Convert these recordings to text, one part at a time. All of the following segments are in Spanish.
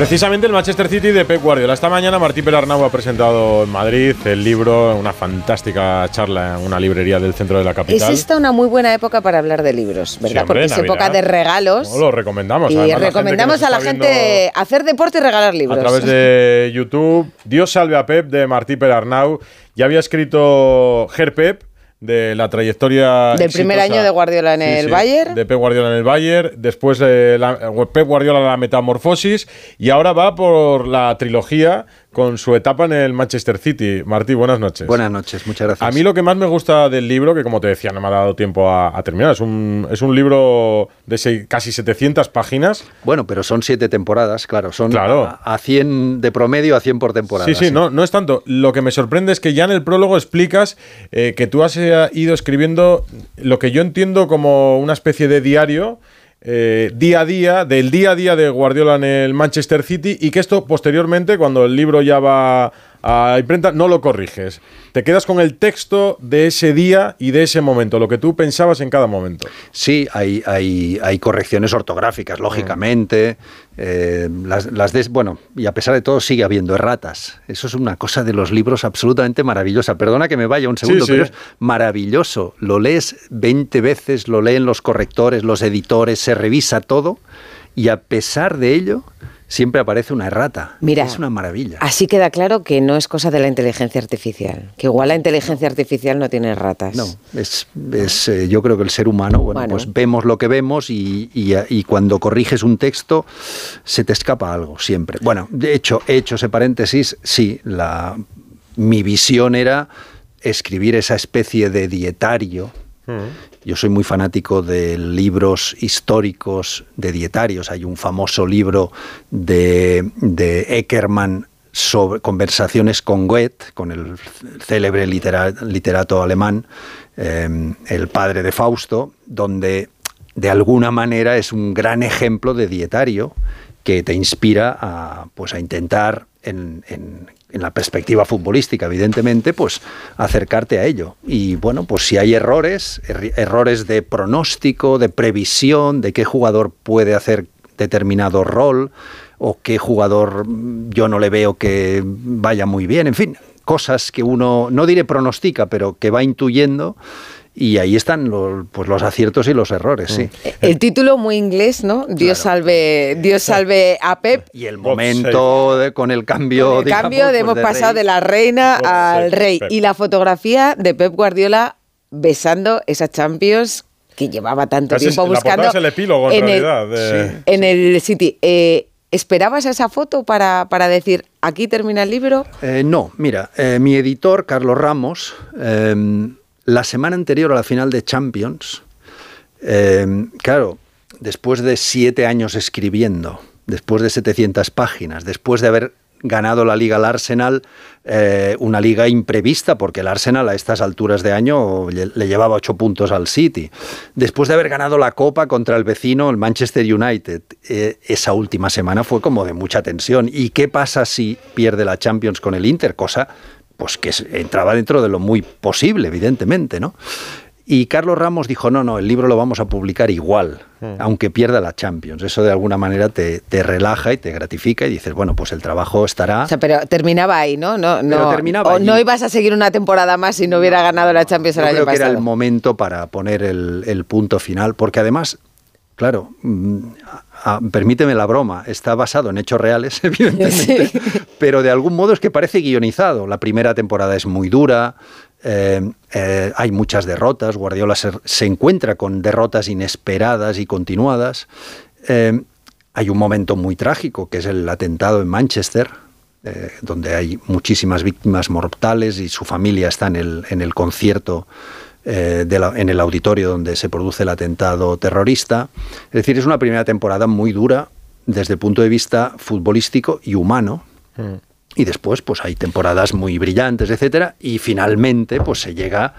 Precisamente el Manchester City de Pep Guardiola. Esta mañana Martí Perarnau ha presentado en Madrid el libro, una fantástica charla en una librería del centro de la capital. Es esta una muy buena época para hablar de libros, ¿verdad? Porque es Navidad. época de regalos. No, lo recomendamos. y Además, la recomendamos gente a la gente hacer deporte y regalar libros. A través de YouTube, Dios salve a Pep de Martí Perarnau. Ya había escrito Ger Pep de la trayectoria Del primer año de Guardiola en el Bayern. de Pep Guardiola en el Bayern, después de la, Pep Guardiola la metamorfosis y ahora va por la trilogía con su etapa en el Manchester City. Martí, buenas noches. Buenas noches, muchas gracias. A mí lo que más me gusta del libro, que como te decía, no me ha dado tiempo a, a terminar, es un, es un libro de casi 700 páginas. Bueno, pero son siete temporadas, claro. Son Claro. A, a 100 de promedio a 100 por temporada. Sí, sí, No, no es tanto. Lo que me sorprende es que ya en el prólogo explicas eh, que tú has eh, ido escribiendo lo que yo entiendo como una especie de diario. Eh, día a día, del día a día de Guardiola en el Manchester City y que esto posteriormente, cuando el libro ya va a imprenta, no lo corriges. Te quedas con el texto de ese día y de ese momento, lo que tú pensabas en cada momento. Sí, hay, hay, hay correcciones ortográficas, lógicamente. eh, las, las des- bueno, y a pesar de todo sigue habiendo erratas. Eso es una cosa de los libros absolutamente maravillosa. Perdona que me vaya un segundo, sí. pero es maravilloso. Lo lees 20 veces, lo leen los correctores, los editores, se revisa todo y a pesar de ello siempre aparece una errata. Mira, es una maravilla. Así queda claro que no es cosa de la inteligencia artificial. Que igual la inteligencia artificial no tiene ratas. No, es, es, eh, yo creo que el ser humano, bueno, Bueno. pues vemos lo que vemos y, y- y cuando corriges un texto se te escapa algo siempre. Bueno, de hecho, he hecho ese paréntesis, sí, la, mi visión era escribir esa especie de dietario. Yo soy muy fanático de libros históricos de dietarios. Hay un famoso libro de, de Eckermann sobre conversaciones con Goethe, con el célebre litera- literato alemán, eh, el padre de Fausto, donde de alguna manera es un gran ejemplo de dietario que te inspira a, pues, a intentar, en, en- en la perspectiva futbolística, evidentemente, pues acercarte a ello. Y bueno, pues si hay errores, errores de pronóstico, de previsión, de qué jugador puede hacer determinado rol, o qué jugador mm, yo no le veo que vaya muy bien, en fin, cosas que uno, no diré pronostica, pero que va intuyendo. Y ahí están los, pues los aciertos y los errores, sí. El título muy inglés, ¿no? Dios salve, Dios salve a Pep. Y el momento de- con el cambio, Con el digamos, cambio de pues, hemos de pasado rey. de la reina God al rey. Pep. Y la fotografía de Pep Guardiola besando esa Champions que llevaba tanto Casi tiempo buscando. es el epílogo, en, el- realidad. de- en el City. Eh, ¿Esperabas esa foto para, para decir aquí termina el libro? Eh, no, mira, eh, mi editor, Carlos Ramos, eh, la semana anterior a la final de Champions, eh, claro, después de siete años escribiendo, después de 700 páginas, después de haber ganado la liga al Arsenal, eh, una liga imprevista, porque el Arsenal a estas alturas de año le, le llevaba ocho puntos al City. Después de haber ganado la Copa contra el vecino, el Manchester United, eh, esa última semana fue como de mucha tensión. ¿Y qué pasa si pierde la Champions con el Inter? Cosa pues que entraba dentro de lo muy posible, evidentemente, ¿no? Y Carlos Ramos dijo, no, no, el libro lo vamos a publicar igual, aunque pierda la Champions. Eso de alguna manera te, te relaja y te gratifica y dices, bueno, pues el trabajo estará... O sea, pero terminaba ahí, ¿no? No, Pero no, terminaba o allí. no ibas a seguir una temporada más si no hubiera ganado la Champions el año creo que era pasado. el momento para poner el, el punto final, porque además, claro, mm, a- permíteme la broma, está basado en hechos reales, evidentemente, Sí. pero de algún modo es que parece guionizado. La primera temporada es muy dura, eh, eh, hay muchas derrotas, Guardiola se, se encuentra con derrotas inesperadas y continuadas. Eh, hay un momento muy trágico, que es el atentado en Manchester, donde hay muchísimas víctimas mortales y su familia está en el, en el concierto, eh, de la- en el auditorio donde se produce el atentado terrorista. Es decir, es una primera temporada muy dura desde el punto de vista futbolístico y humano. Y después, pues hay temporadas muy brillantes, etcétera, y finalmente, pues se llega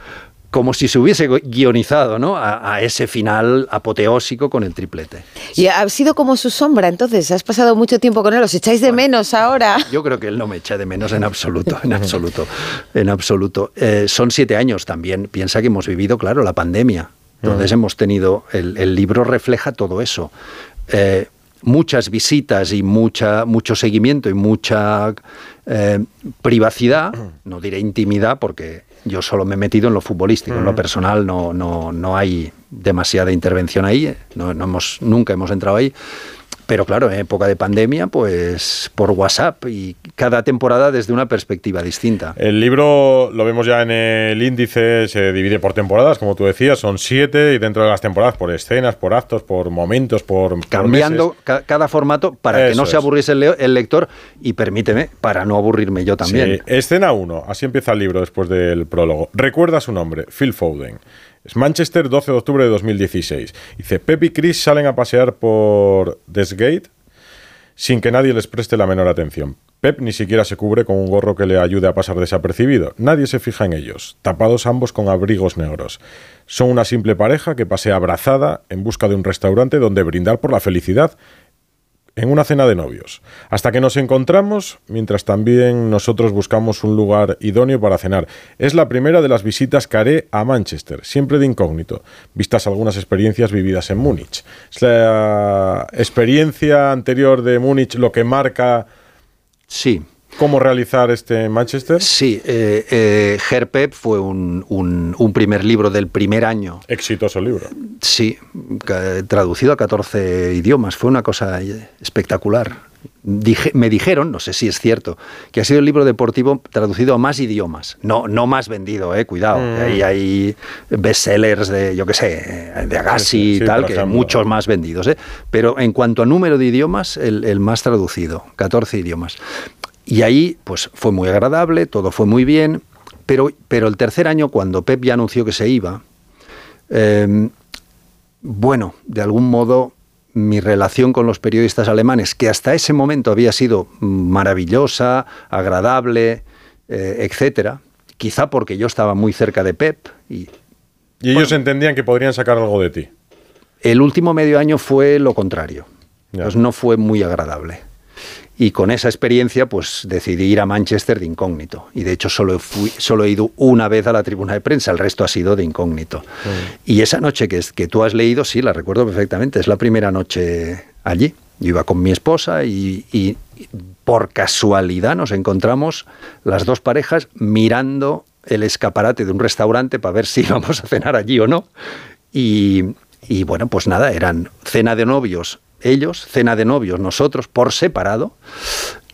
como si se hubiese guionizado, ¿no? A, a ese final apoteósico con el triplete. Y ha sido como su sombra, entonces, has pasado mucho tiempo con él, os echáis de menos ahora. Yo creo que él no me echa de menos en absoluto, en absoluto, en absoluto. Eh, son siete años también. Piensa que hemos vivido, claro, la pandemia. Entonces hemos tenido, el, el libro refleja todo eso. Eh, muchas visitas y mucha, mucho seguimiento y mucha eh, privacidad, no diré intimidad porque yo solo me he metido en lo futbolístico, en lo personal no, no, no hay demasiada intervención ahí, no, no hemos, nunca hemos entrado ahí. Pero claro, en época de pandemia, pues por WhatsApp y cada temporada desde una perspectiva distinta. El libro lo vemos ya en el índice, se divide por temporadas, como tú decías, son siete y dentro de las temporadas por escenas, por actos, por momentos, por... Cambiando cada formato para que no se aburriese el, el, lector y permíteme, para no aburrirme yo también. Sí. Escena 1, así empieza el libro después del prólogo. Recuerda su nombre, Phil Foden. Es Manchester, 12 de octubre de 2016. Dice, Pep y Chris salen a pasear por Desgate sin que nadie les preste la menor atención. Pep ni siquiera se cubre con un gorro que le ayude a pasar desapercibido. Nadie se fija en ellos, tapados ambos con abrigos negros. Son una simple pareja que pasea abrazada en busca de un restaurante donde brindar por la felicidad en una cena de novios, hasta que nos encontramos, mientras también nosotros buscamos un lugar idóneo para cenar. Es la primera de las visitas que haré a Manchester, siempre de incógnito, vistas algunas experiencias vividas en Múnich. ¿Es la experiencia anterior de Múnich lo que marca... Sí, cómo realizar este Manchester? Sí, eh, eh, Herpep fue un, un, un, primer libro del primer año. Exitoso libro. Sí, traducido a 14 idiomas. Fue una cosa espectacular. Dije, me dijeron, no sé si es cierto, que ha sido el libro deportivo traducido a más idiomas. No, no más vendido, eh, cuidado. Mm. Ahí hay bestsellers de, yo qué sé, de Agassi sí, sí, y tal, que ejemplo. muchos más vendidos. Eh. Pero en cuanto a número de idiomas, el, el más traducido, 14 idiomas. Y ahí, pues fue muy agradable, todo fue muy bien, pero, pero el tercer año, cuando Pep ya anunció que se iba, eh, bueno, de algún modo mi relación con los periodistas alemanes, que hasta ese momento había sido maravillosa, agradable, eh, etcétera, quizá porque yo estaba muy cerca de Pep. Y, y ellos bueno, entendían que podrían sacar algo de ti. El último medio año fue lo contrario. Ya. Pues no fue muy agradable. Y con esa experiencia, pues decidí ir a Manchester de incógnito. Y de hecho, solo, fui, solo he ido una vez a la tribuna de prensa, el resto ha sido de incógnito. Mm. Y esa noche que, que tú has leído, sí, la recuerdo perfectamente. Es la primera noche allí. Yo iba con mi esposa y por casualidad nos encontramos las dos parejas mirando el escaparate de un restaurante para ver si íbamos a cenar allí o no. Y, y bueno, pues nada, eran cena de novios ellos, cena de novios, nosotros, por separado.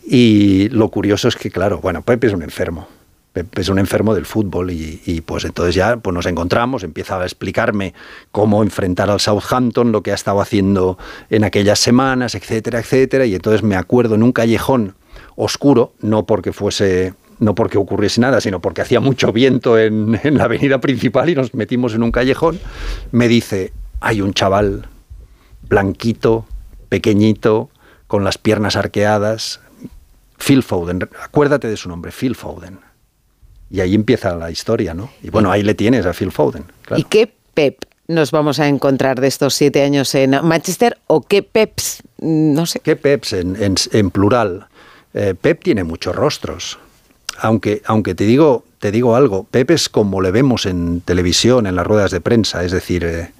Y lo curioso es que, claro, bueno, Pepe es un enfermo. Pepe es un enfermo del fútbol y, y, pues entonces ya pues nos encontramos, empieza a explicarme cómo enfrentar al Southampton, lo que ha estado haciendo en aquellas semanas, etcétera, etcétera. Y entonces me acuerdo en un callejón oscuro, no porque fuese no porque ocurriese nada, sino porque hacía mucho viento en, en la avenida principal y nos metimos en un callejón, me dice, hay un chaval blanquito, pequeñito, con las piernas arqueadas. Phil Foden, acuérdate de su nombre, Phil Foden. Y ahí empieza la historia, ¿no? Y bueno, ahí le tienes a Phil Foden. Claro. ¿Y qué Pep nos vamos a encontrar de estos siete años en Manchester? ¿O qué Peps? No sé. ¿Qué Peps en, en, en plural? Eh, Pep tiene muchos rostros. Aunque, aunque te, digo, te digo algo, Pep es como le vemos en televisión, en las ruedas de prensa, es decir, eh,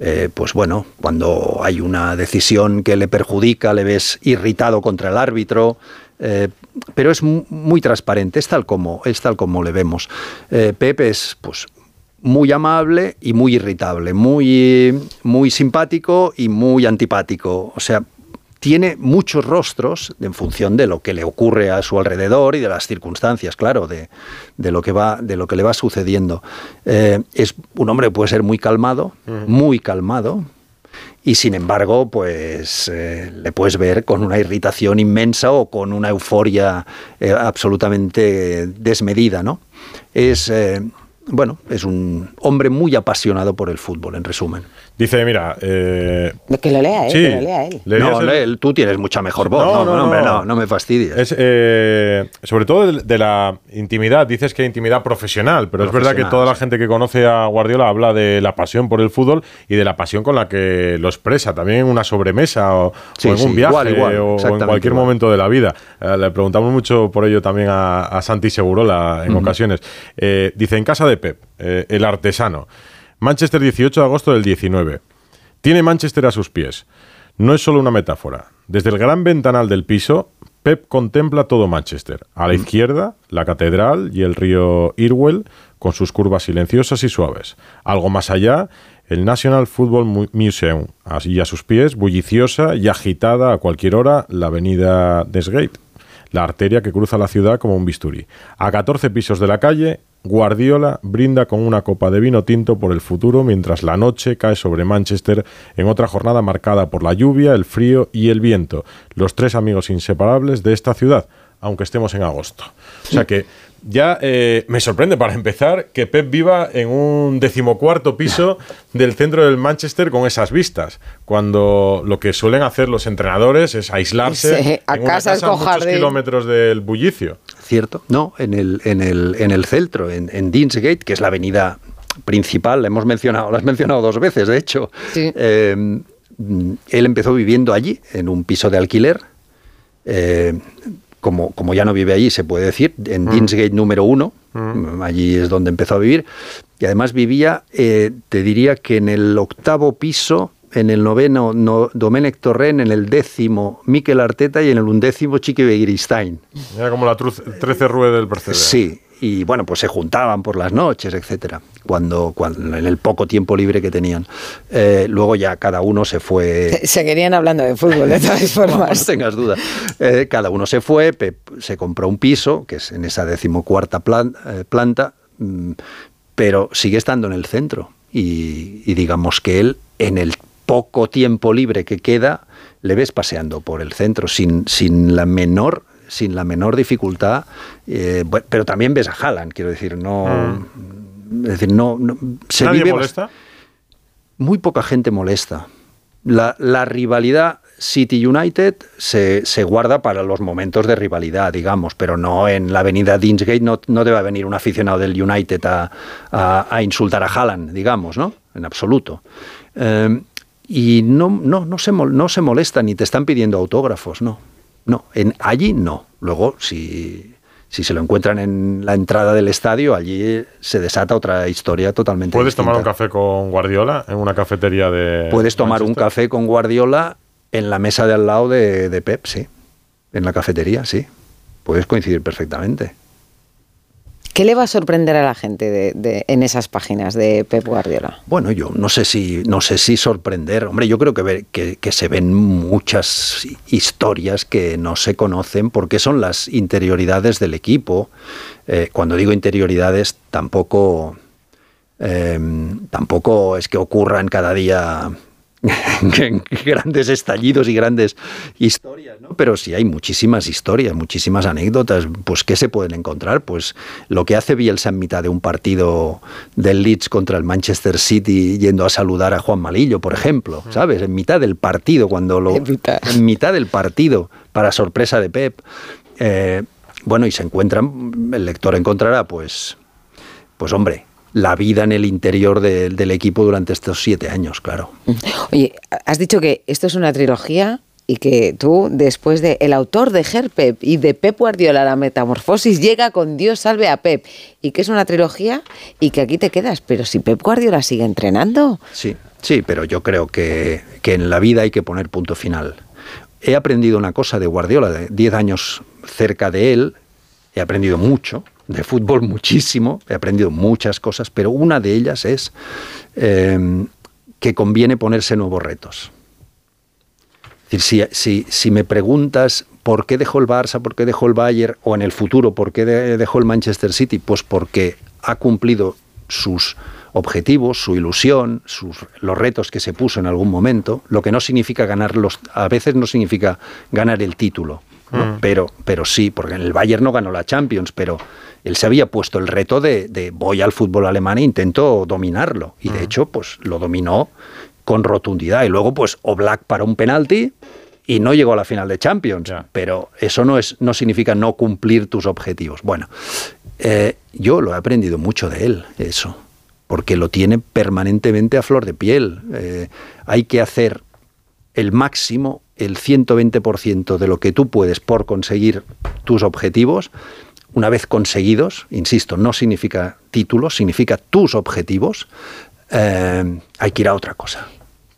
eh, pues bueno, cuando hay una decisión que le perjudica, le ves irritado contra el árbitro, eh, pero es muy transparente, es tal como, es tal como le vemos. Eh, Pepe es pues muy amable y muy irritable, muy, muy simpático y muy antipático. O sea, tiene muchos rostros en función de lo que le ocurre a su alrededor y de las circunstancias, claro, de, de lo, que va, de lo que le va sucediendo. Eh, es un hombre que puede ser muy calmado, muy calmado, y sin embargo, pues eh, le puedes ver con una irritación inmensa o con una euforia eh, absolutamente desmedida, ¿no? Es, eh, bueno, es un hombre muy apasionado por el fútbol, en resumen. Dice, mira. Eh, que lo lea él. Sí, que lo lea él. No, el... tú tienes mucha mejor voz. No, no, no, hombre, no, no me fastidies. Es, eh, sobre todo de, de, la intimidad. Dices que intimidad profesional, pero profesional, es verdad que toda la gente que conoce a Guardiola habla de la pasión por el fútbol y de la pasión con la que lo expresa, también en una sobremesa o, sí, o en sí, un viaje igual, igual, o, o, en cualquier igual. momento de la vida. Eh, le preguntamos mucho por ello también a, a Santi Segurola en uh -huh. ocasiones. Eh, dice, en casa de Pep, eh, el artesano. Manchester 18 de agosto del 19. Tiene Manchester a sus pies. no es solo una metáfora. Desde el gran ventanal del piso, Pep contempla todo Manchester. A la izquierda, la catedral y el río Irwell, con sus curvas silenciosas y suaves. Algo más allá, el National Football Museum. Así a sus pies, bulliciosa y agitada a cualquier hora, la avenida Desgate, la arteria que cruza la ciudad como un bisturí. A 14 pisos de la calle, Guardiola brinda con una copa de vino tinto por el futuro mientras la noche cae sobre Manchester en otra jornada marcada por la lluvia, el frío y el viento, los tres amigos inseparables de esta ciudad, aunque estemos en agosto. O sea que ya eh, me sorprende para empezar que Pep viva en un decimocuarto piso del centro del Manchester con esas vistas, cuando lo que suelen hacer los entrenadores es aislarse a en una casa a muchos kilómetros del bullicio. ¿Cierto? No, en el, en el, en el centro, en, en Deansgate, que es la avenida principal, la hemos mencionado, lo has mencionado dos veces, de hecho. Eh, él empezó viviendo allí, en un piso de alquiler. Eh, como, como ya no vive allí, se puede decir, en mm. Deansgate número uno, mm. allí es donde empezó a vivir, y además vivía, eh, te diría que en el octavo piso, en el noveno no, Domenech Torren, en el décimo Mikel Arteta y en el undécimo Chiqui Begiristain. Era como la trece rue del Percebe. Sí, y bueno, pues se juntaban por las noches, etcétera, cuando, cuando en el poco tiempo libre que tenían. Eh, luego ya cada uno se fue. Seguirían hablando de fútbol de todas formas. no, tengas duda. Eh, cada uno se fue, se compró un piso, que es en esa decimocuarta eh, planta, mm, pero sigue estando en el centro. Y, y digamos que él, en el poco tiempo libre que queda, le ves paseando por el centro sin, sin la menor sin la menor dificultad, eh, pero también ves a Haaland, quiero decir, no... Mm. Es decir, no... se ¿Nadie molesta? Muy poca gente molesta. La, rivalidad City United se, guarda para los momentos de rivalidad, digamos, pero no en la avenida Deansgate no, no debe venir un aficionado del United a, insultar a Haaland, digamos, ¿no? En absoluto. Eh, y no, no, no, se, no se molesta ni te están pidiendo autógrafos, no. No, en, allí no. Luego, si, si se lo encuentran en la entrada del estadio, allí se desata otra historia totalmente ¿Puedes tomar un café con Guardiola en una cafetería de. Puedes tomar un café con Guardiola en la mesa de al lado de, de Pep, sí. En la cafetería, sí. Puedes coincidir perfectamente. ¿Qué le va a sorprender a la gente en esas páginas de Pep Guardiola? Bueno, yo no sé si, no sé si sorprender. Hombre, yo creo que, que, se ven muchas historias que no se conocen porque son las interioridades del equipo. Eh, cuando digo interioridades, tampoco, eh, tampoco es que ocurran cada día grandes estallidos y grandes historias, ¿no? Pero sí hay muchísimas historias, muchísimas anécdotas. Pues, ¿qué se pueden encontrar? Pues lo que hace Bielsa en mitad de un partido del Leeds contra el Manchester City yendo a saludar a Juan Malillo, por ejemplo, ¿sabes? En mitad del partido, cuando lo... En mitad, del partido, para sorpresa de Pep. Eh, bueno, y se encuentran, el lector encontrará, pues, pues hombre, la vida en el interior del equipo durante estos siete años, claro. Oye, has dicho que esto es una trilogía y que tú, después de el autor de Pep y de Pep Guardiola, la metamorfosis, llega con Dios salve a Pep, y que es una trilogía y que aquí te quedas. Pero si Pep Guardiola sigue entrenando. Sí, sí, pero yo creo que, que en la vida hay que poner punto final. He aprendido una cosa de Guardiola, de 10 años cerca de él, he aprendido mucho, de fútbol muchísimo, he aprendido muchas cosas, pero una de ellas es em, que conviene ponerse nuevos retos. Es decir, si, si, me preguntas por qué dejó el Barça, por qué dejó el Bayern, o en el futuro, por qué dejó el Manchester City, pues porque ha cumplido sus objetivos, su ilusión, sus, los retos que se puso en algún momento, lo que no significa ganarlos, a veces no significa ganar el título, mm. pero, pero sí, porque en el Bayern no ganó la Champions, pero él se había puesto el reto de, voy al fútbol alemán e intento dominarlo. Y de mm. hecho, pues lo dominó con rotundidad. Y luego, pues, Oblak para un penalti y no llegó a la final de Champions. Pero eso no, es, no significa no cumplir tus objetivos. Bueno, eh, yo lo he aprendido mucho de él, eso, porque lo tiene permanentemente a flor de piel. Eh, hay que hacer el máximo, el 120% de lo que tú puedes por conseguir tus objetivos una vez conseguidos, insisto, no significa títulos, significa tus objetivos, eh, hay que ir a otra cosa.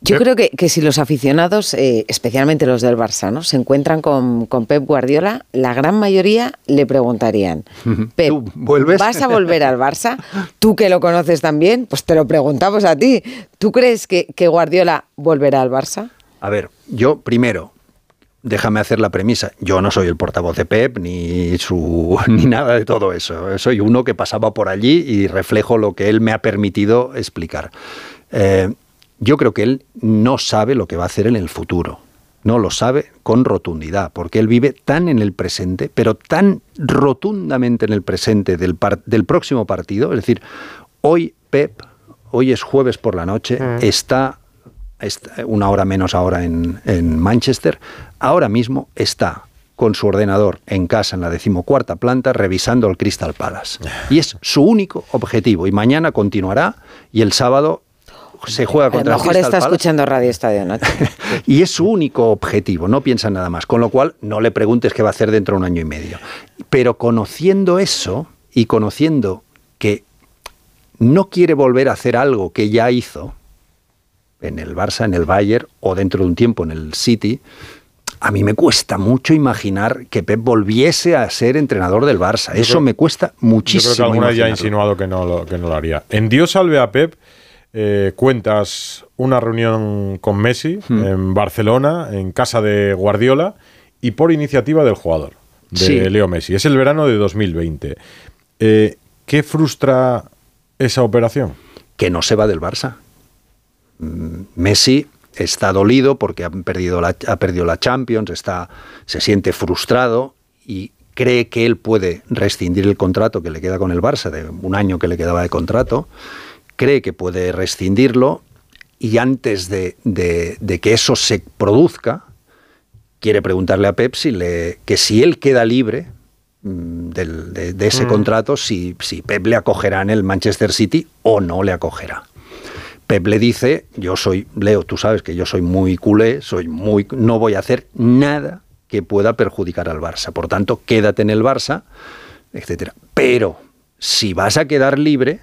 Yo creo que, que, si los aficionados, eh, especialmente los del Barça, ¿no? se encuentran con, con, Pep Guardiola, la gran mayoría le preguntarían, Pep, vuelves? ¿vas a volver al Barça? Tú que lo conoces también, pues te lo preguntamos a ti. ¿Tú crees que, que Guardiola volverá al Barça? A ver, yo primero, déjame hacer la premisa. Yo no soy el portavoz de Pep ni su ni nada de todo eso. Soy uno que pasaba por allí y reflejo lo que él me ha permitido explicar. Eh, yo creo que él no sabe lo que va a hacer en el futuro. No lo sabe con rotundidad, porque él vive tan en el presente, pero tan rotundamente en el presente del, del próximo partido. Es decir, hoy Pep, hoy es jueves por la noche, está, está, una hora menos ahora en, en Manchester, ahora mismo está con su ordenador en casa en la decimocuarta planta revisando el Crystal Palace. Y es su único objetivo. Y mañana continuará y el sábado se juega contra A lo mejor está Palace. escuchando Radio Estadio Noche. y es su único objetivo, no piensa en nada más. Con lo cual, no le preguntes qué va a hacer dentro de un año y medio. Pero conociendo eso y conociendo que no quiere volver a hacer algo que ya hizo en el Barça, en el Bayern o dentro de un tiempo en el City, a mí me cuesta mucho imaginar que Pep volviese a ser entrenador del Barça. Yo Eso creo, me cuesta muchísimo. Yo creo que alguna ya ha insinuado que no, lo, que no lo haría. En Dios salve a Pep. Eh, cuentas una reunión con Messi hmm. en Barcelona, en casa de Guardiola, y por iniciativa del jugador, de sí. Leo Messi. Es el verano de 2020. Eh, ¿Qué frustra esa operación? Que no se va del Barça. Messi está dolido porque ha perdido la, ha perdido la Champions, está, se siente frustrado y cree que él puede rescindir el contrato que le queda con el Barça, de un año que le quedaba de contrato, cree que puede rescindirlo y antes de, de, de que eso se produzca, quiere preguntarle a Pep si le, que si él queda libre mm, del, de, de, ese mm. contrato, si, si Pep le acogerá en el Manchester City o no le acogerá. Pep le dice, yo soy, Leo, tú sabes que yo soy muy culé, soy muy, no voy a hacer nada que pueda perjudicar al Barça. Por tanto, quédate en el Barça, etcétera. Pero si vas a quedar libre,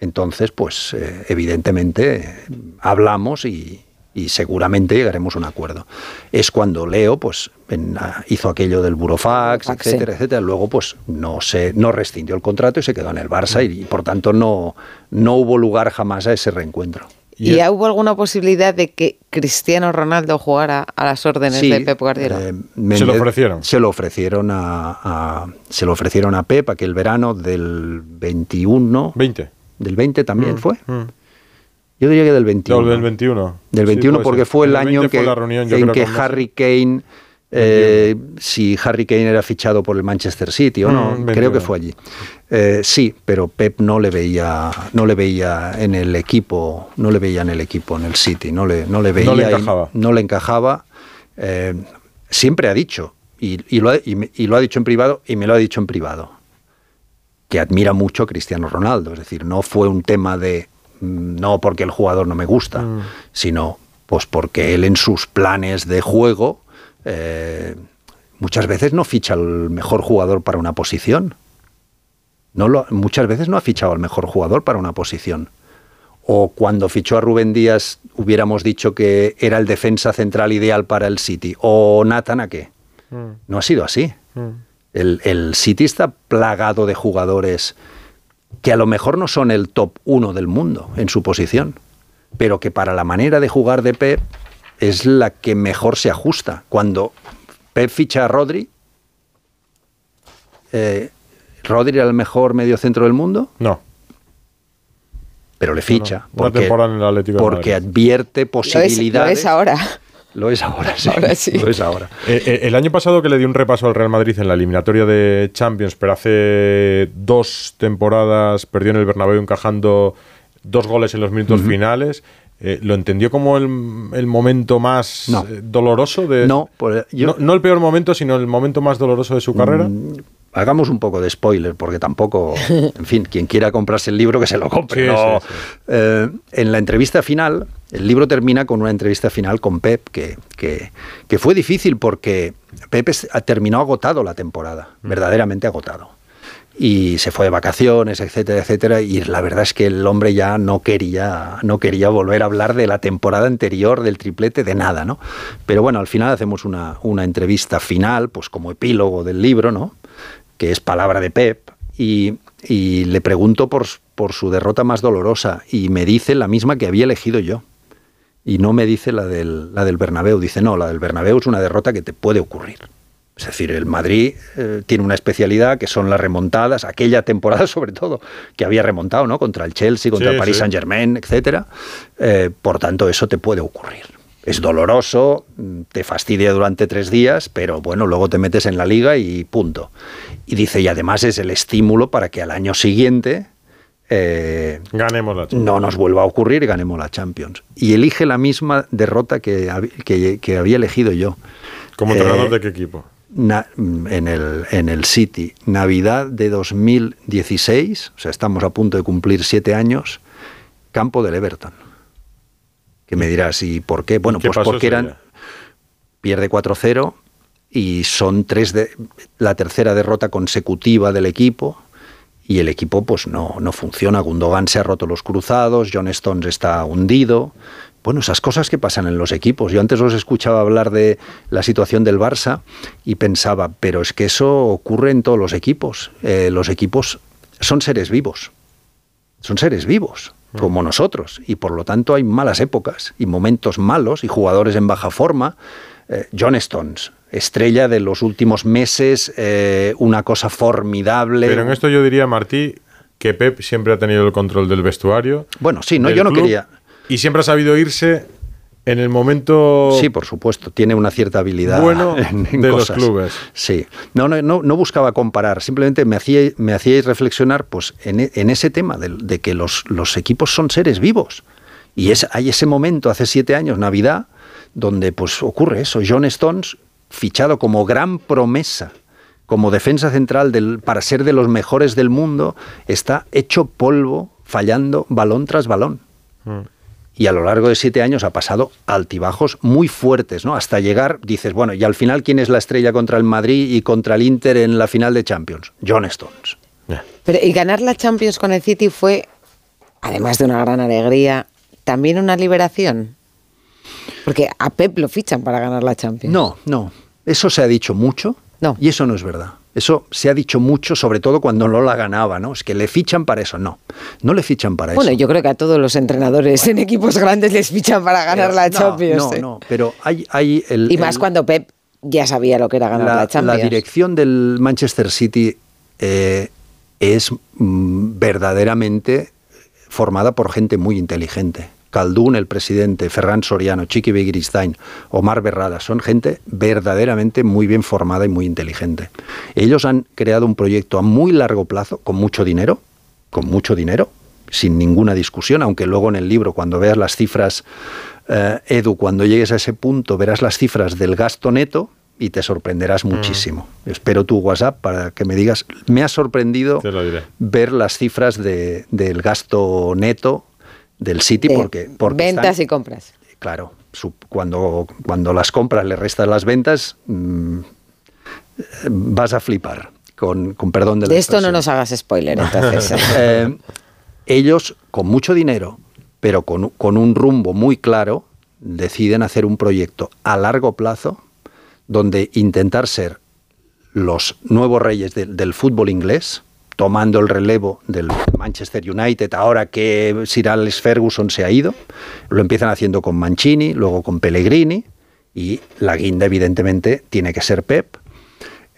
entonces, pues eh, evidentemente hablamos y, y, seguramente llegaremos a un acuerdo. Es cuando Leo, pues, en, hizo aquello del burofax, Fax, etcétera, sí. etcétera. Luego, pues, no se, no rescindió el contrato y se quedó en el Barça y, y por tanto no, no hubo lugar jamás a ese reencuentro. ¿Y ya hubo alguna posibilidad de que Cristiano Ronaldo jugara a las órdenes sí, de Pep Guardiola? Eh, ¿Se lo ofrecieron? Se lo ofrecieron a, a, se lo ofrecieron a Pep aquel verano del 21. 20. Del 20 también mm, fue. Mm. Yo diría que del 21. No, del 21. Del 21 sí, porque ser. fue el, el año que, reunión, en que Harry Kane eh, si Harry Kane era fichado por el Manchester City o no, mm, creo que fue allí. Eh, sí, pero Pep no le veía, no le veía en el equipo, no le veía en el equipo, en el City, no le, no le veía, no le encajaba. No le encajaba. Eh, siempre ha dicho, y, y, lo ha, y, lo ha, dicho en privado, y me lo ha dicho en privado, que admira mucho a Cristiano Ronaldo. Es decir, no fue un tema de no porque el jugador no me gusta, mm. sino pues porque él en sus planes de juego eh, muchas veces no ficha al mejor jugador para una posición. No lo, muchas veces no ha fichado al mejor jugador para una posición. O cuando fichó a Rubén Díaz hubiéramos dicho que era el defensa central ideal para el City. O Nathan Ake. Mm. No ha sido así. Mm. El, el, City está plagado de jugadores que a lo mejor no son el top uno del mundo en su posición, pero que para la manera de jugar de Pep es la que mejor se ajusta. Cuando Pep ficha a Rodri, eh, ¿Rodri era el mejor medio centro del mundo? No. Pero le ficha. No, no. Porque, porque advierte posibilidades. Lo es, lo es ahora. Lo es ahora, sí. Ahora sí. Lo es ahora. Eh, eh, el año pasado que le di un repaso al Real Madrid en la eliminatoria de Champions, pero hace dos temporadas perdió en el Bernabéu encajando dos goles en los minutos uh -huh. finales. Eh, ¿Lo entendió como el, el momento más no. doloroso? De, no, pues yo, no, no, el peor momento, sino el momento más doloroso de su carrera. Mmm, hagamos un poco de spoiler, porque tampoco, en fin, quien quiera comprarse el libro, que se lo compre. Sí, no. sí, sí. Eh, en la entrevista final, el libro termina con una entrevista final con Pep, que, que, que fue difícil porque Pep terminó agotado la temporada, mm. verdaderamente agotado y se fue de vacaciones, etcétera, etcétera, y la verdad es que el hombre ya no quería, no quería volver a hablar de la temporada anterior, del triplete, de nada, ¿no? Pero bueno, al final hacemos una, una entrevista final, pues como epílogo del libro, ¿no? Que es palabra de Pep, y, y le pregunto por, por su derrota más dolorosa, y me dice la misma que había elegido yo. Y no me dice la del, la del Bernabéu, dice, no, la del Bernabéu es una derrota que te puede ocurrir. Es decir, el Madrid eh, tiene una especialidad que son las remontadas, aquella temporada sobre todo, que había remontado, ¿no? Contra el Chelsea, contra Sí, el Paris sí. Saint Germain, etcétera. Eh, por tanto, eso te puede ocurrir. Es doloroso, te fastidia durante tres días, pero bueno, luego te metes en la liga y punto. Y dice, y además es el estímulo para que al año siguiente eh, Ganemos la Champions. no nos vuelva a ocurrir y ganemos la Champions. Y elige la misma derrota que, que- que había elegido yo. ¿Como Eh, entrenador de qué equipo? Na- en, el, en el City, Navidad de 2016, o sea, estamos a punto de cumplir siete años, campo del Everton. Que me dirás, ¿y por qué? Bueno, ¿Qué pues porque eran. día? Pierde 4-0 y son tres de, la tercera derrota consecutiva del equipo. Y el equipo, pues no, no funciona. Gundogan se ha roto los cruzados, John Stones está hundido. Bueno, esas cosas que pasan en los equipos. Yo antes os escuchaba hablar de la situación del Barça y pensaba, pero es que eso ocurre en todos los equipos. Eh, los equipos son seres vivos. Son seres vivos, como nosotros. Y por lo tanto hay malas épocas y momentos malos y jugadores en baja forma. Eh, John Stones, estrella de los últimos meses, eh, una cosa formidable. Pero en esto yo diría, Martí, que Pep siempre ha tenido el control del vestuario. Bueno, sí, no, yo no club, quería. Y siempre ha sabido irse en el momento. Sí, por supuesto, tiene una cierta habilidad Bueno en, en de los cosas. clubes. Sí, no, no, no, no buscaba comparar, simplemente me hacía, me hacíais reflexionar pues, en, e- en ese tema de, de que los, los equipos son seres vivos. Y es, hay ese momento, hace siete años, Navidad, donde pues ocurre eso. John Stones, fichado como gran promesa, como defensa central del, para ser de los mejores del mundo, está hecho polvo, fallando balón tras balón Mm. Y a lo largo de siete años ha pasado altibajos muy fuertes, ¿no? Hasta llegar, dices, bueno, y al final, ¿quién es la estrella contra el Madrid y contra el Inter en la final de Champions? John Stones. Pero, y ganar la Champions con el City fue, además de una gran alegría, también una liberación. Porque a Pep lo fichan para ganar la Champions. No, no. Eso se ha dicho mucho No. y eso no es verdad. Eso se ha dicho mucho, sobre todo cuando no la ganaba, ¿no? Es que le fichan para eso. No, no le fichan para Bueno, eso. yo creo que a todos los entrenadores en equipos grandes les fichan para ganar Pero la no, Champions. No, ¿eh? no, pero hay, hay el... Y más el- cuando Pep ya sabía lo que era ganar la, la, Champions. la dirección del Manchester City eh, es mm, verdaderamente formada por gente muy inteligente. Caldún, el presidente, Ferran Soriano, Chiqui Begiristain, Omar Berrada, son gente verdaderamente muy bien formada y muy inteligente. Ellos han creado un proyecto a muy largo plazo, con mucho dinero, con mucho dinero, sin ninguna discusión, aunque luego en el libro, cuando veas las cifras, eh, Edu, cuando llegues a ese punto, verás las cifras del gasto neto y te sorprenderás muchísimo. Espero tu WhatsApp para que me digas, me ha sorprendido ver las cifras de- del gasto neto del City De porque, porque ventas están- y compras. claro, su- cuando, cuando las compras le restas las ventas, mm, vas a flipar, con, con perdón de la De esto no nos hagas spoiler, entonces. Eh, ellos, con mucho dinero, pero con, con un rumbo muy claro, deciden hacer un proyecto a largo plazo donde intentar ser los nuevos reyes del fútbol inglés, tomando el relevo del Manchester United, ahora que Sir Alex Ferguson se ha ido. Lo empiezan haciendo con Mancini, luego con Pellegrini, y la guinda, evidentemente, tiene que ser Pep.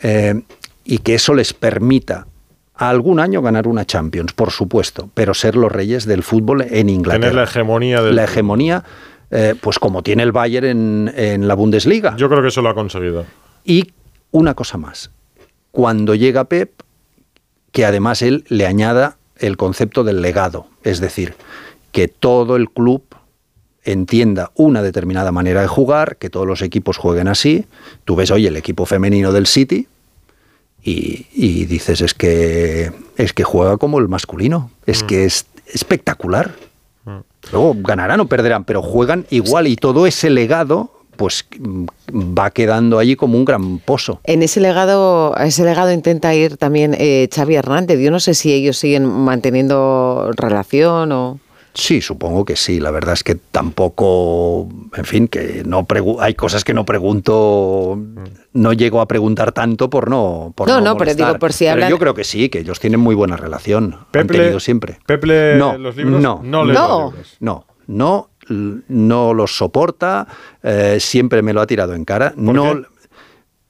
Eh, y que eso les permita a algún año ganar una Champions, por supuesto, pero ser los reyes del fútbol en Inglaterra. Tener la hegemonía del La hegemonía, eh, pues como tiene el Bayern en, en la Bundesliga. Yo creo que eso lo ha conseguido. Y una cosa más, cuando llega Pep, que además él le añada el concepto del legado, es decir, que todo el club entienda una determinada manera de jugar, que todos los equipos jueguen así. Tú ves hoy el equipo femenino del City y, y dices es que es que juega como el masculino, es que es espectacular. Luego ganarán o perderán, pero juegan igual y todo ese legado pues mm, va quedando allí como un gran pozo. En ese legado, a ese legado intenta ir también eh, Xavi Hernández. Yo no sé si ellos siguen manteniendo relación o... Sí, supongo que sí. La verdad es que tampoco, en fin, que no hay cosas que no pregunto, no llego a preguntar tanto por no. Por no, no, pero digo por si hablan. yo creo que sí, que ellos tienen muy buena relación. Pepe, han tenido siempre. Pepe, no, los libros. No, no, no, no, no, no los soporta. Eh, siempre me lo ha tirado en cara. no.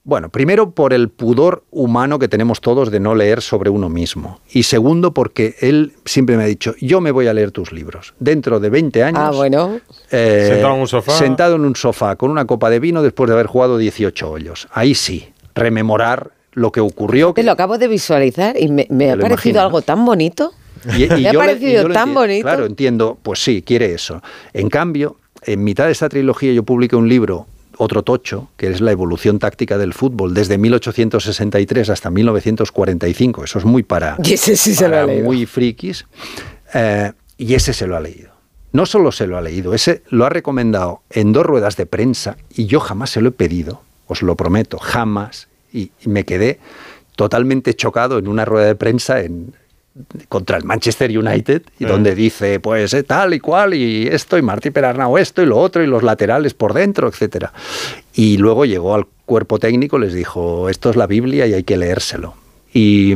Bueno, primero por el pudor humano que tenemos todos de no leer sobre uno mismo. Y segundo porque él siempre me ha dicho, yo me voy a leer tus libros. Dentro de 20 años... Ah, bueno. Eh, sentado en un sofá. Sentado en un sofá con una copa de vino después de haber jugado 18 hoyos. Ahí sí, rememorar lo que ocurrió. Te lo acabo de visualizar y me, ha parecido algo tan bonito. Y, me ha parecido tan bonito. Claro, entiendo, pues sí, quiere eso. En cambio, en mitad de esta trilogía yo publiqué un libro otro tocho, que es la evolución táctica del fútbol desde 1863 hasta 1945. Eso es muy para, y ese sí se lo ha leído. muy frikis. Eh, y ese se lo ha leído. No solo se lo ha leído, ese lo ha recomendado en dos ruedas de prensa y yo jamás se lo he pedido, os lo prometo, jamás. y me quedé totalmente chocado en una rueda de prensa en, contra el Manchester United y donde dice pues eh, tal y cual y esto y Martí Perarnau esto y lo otro y los laterales por dentro, etcétera. Y luego llegó al cuerpo técnico, les dijo esto es la Biblia y hay que leérselo. Y,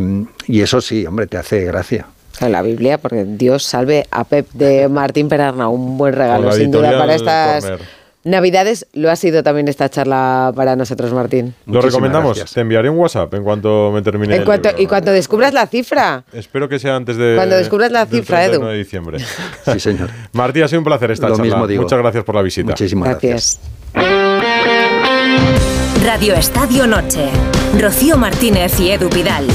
y eso sí, hombre, te hace gracia. La Biblia, porque Dios salve a Pep de Martín Perarnau, un buen regalo sin duda para estas Navidades lo ha sido también esta charla para nosotros, Martín. Lo recomendamos. Te enviaré un WhatsApp en cuanto me termine. En cuanto, y cuando descubras la cifra. Espero que sea antes de. Cuando descubras la cifra, Edu. de diciembre. sí, señor. Martín, ha sido un placer esta Lo Mismo digo. Muchas gracias por la visita. Muchísimas gracias. Radio Estadio Noche. Rocío Martínez y Edu Vidal.